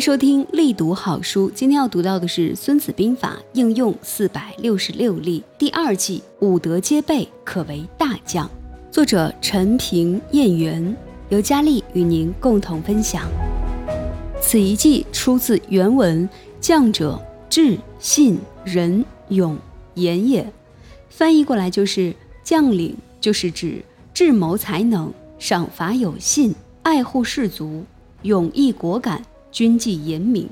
收听力读好书。今天要读到的是《孙子兵法》应用四百六十六例第二季，五德皆备，可为大将。作者陈平燕元，由佳丽与您共同分享。此一计出自原文：“将者，智、信、仁、勇、严也。”翻译过来就是：将领就是指智谋才能、赏罚有信、爱护士卒、勇毅果敢。军纪严明。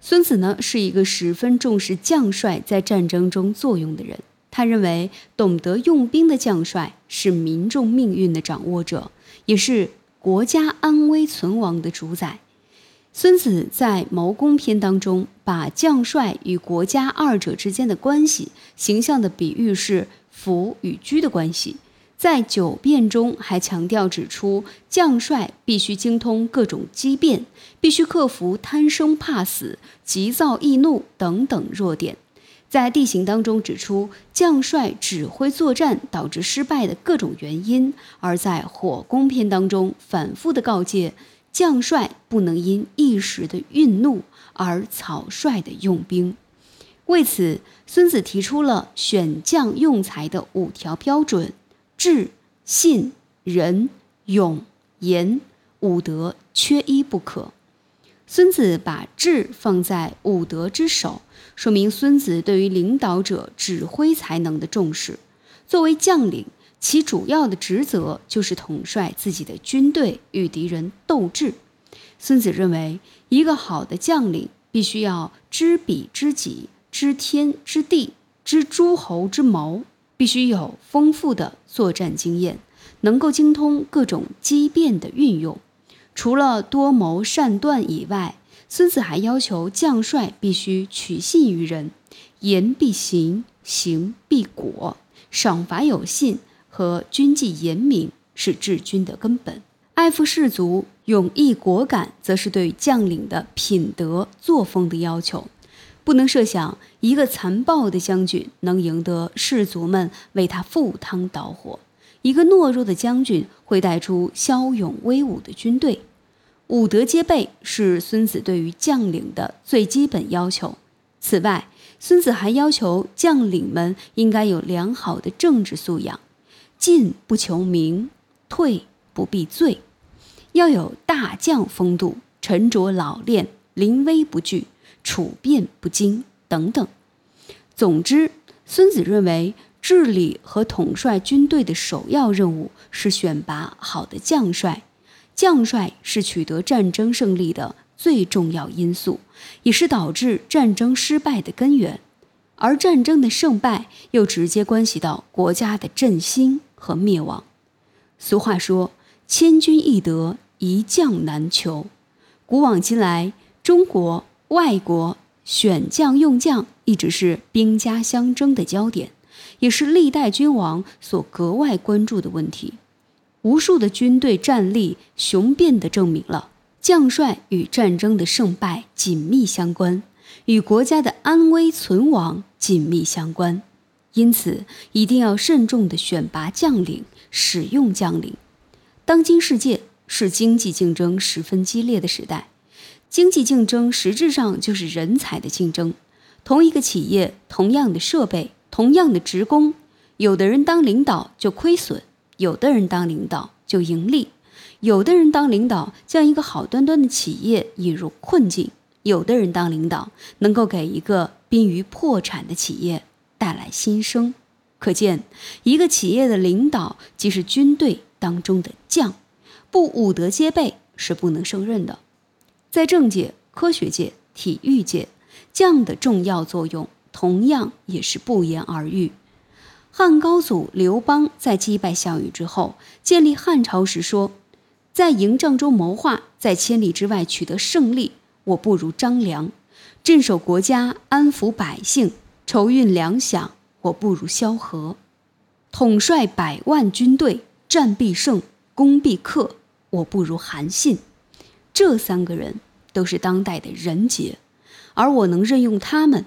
孙子呢是一个十分重视将帅在战争中作用的人。他认为，懂得用兵的将帅是民众命运的掌握者，也是国家安危存亡的主宰。孙子在《谋攻篇》当中，把将帅与国家二者之间的关系，形象的比喻是福与居的关系。在九变中还强调指出，将帅必须精通各种机变，必须克服贪生怕死、急躁易怒等等弱点。在地形当中指出，将帅指挥作战导致失败的各种原因；而在火攻篇当中，反复的告诫将帅不能因一时的愠怒而草率的用兵。为此，孙子提出了选将用才的五条标准。智、信、仁、勇、严五德缺一不可。孙子把智放在五德之首，说明孙子对于领导者指挥才能的重视。作为将领，其主要的职责就是统帅自己的军队与敌人斗智。孙子认为，一个好的将领必须要知彼知己，知天知地，知诸侯之谋。必须有丰富的作战经验，能够精通各种机变的运用。除了多谋善断以外，孙子还要求将帅必须取信于人，言必行，行必果，赏罚有信和军纪严明是治军的根本。爱护士卒、勇毅果敢，则是对将领的品德作风的要求。不能设想一个残暴的将军能赢得士卒们为他赴汤蹈火，一个懦弱的将军会带出骁勇威武的军队。武德皆备是孙子对于将领的最基本要求。此外，孙子还要求将领们应该有良好的政治素养，进不求名，退不避罪，要有大将风度，沉着老练，临危不惧。处变不惊等等。总之，孙子认为治理和统帅军队的首要任务是选拔好的将帅。将帅是取得战争胜利的最重要因素，也是导致战争失败的根源。而战争的胜败又直接关系到国家的振兴和灭亡。俗话说：“千军易得，一将难求。”古往今来，中国。外国选将用将一直是兵家相争的焦点，也是历代君王所格外关注的问题。无数的军队战力雄辩地证明了将帅与战争的胜败紧密相关，与国家的安危存亡紧密相关。因此，一定要慎重地选拔将领，使用将领。当今世界是经济竞争十分激烈的时代。经济竞争实质上就是人才的竞争。同一个企业，同样的设备，同样的职工，有的人当领导就亏损，有的人当领导就盈利；有的人当领导将一个好端端的企业引入困境，有的人当领导能够给一个濒于破产的企业带来新生。可见，一个企业的领导即是军队当中的将，不武德皆备是不能胜任的。在政界、科学界、体育界，将的重要作用同样也是不言而喻。汉高祖刘邦在击败项羽之后，建立汉朝时说：“在营帐中谋划，在千里之外取得胜利，我不如张良；镇守国家、安抚百姓、筹运粮饷，我不如萧何；统帅百万军队，战必胜，攻必克，我不如韩信。”这三个人都是当代的人杰，而我能任用他们，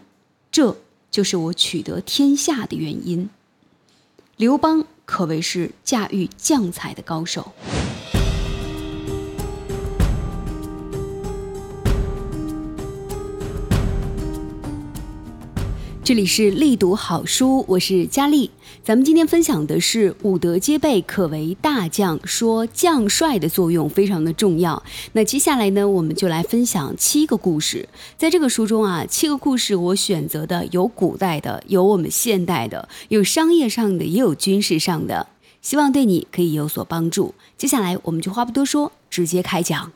这就是我取得天下的原因。刘邦可谓是驾驭将才的高手。这里是力读好书，我是佳丽。咱们今天分享的是武德皆备，可为大将。说将帅的作用非常的重要。那接下来呢，我们就来分享七个故事。在这个书中啊，七个故事我选择的有古代的，有我们现代的，有商业上的，也有军事上的，希望对你可以有所帮助。接下来我们就话不多说，直接开讲。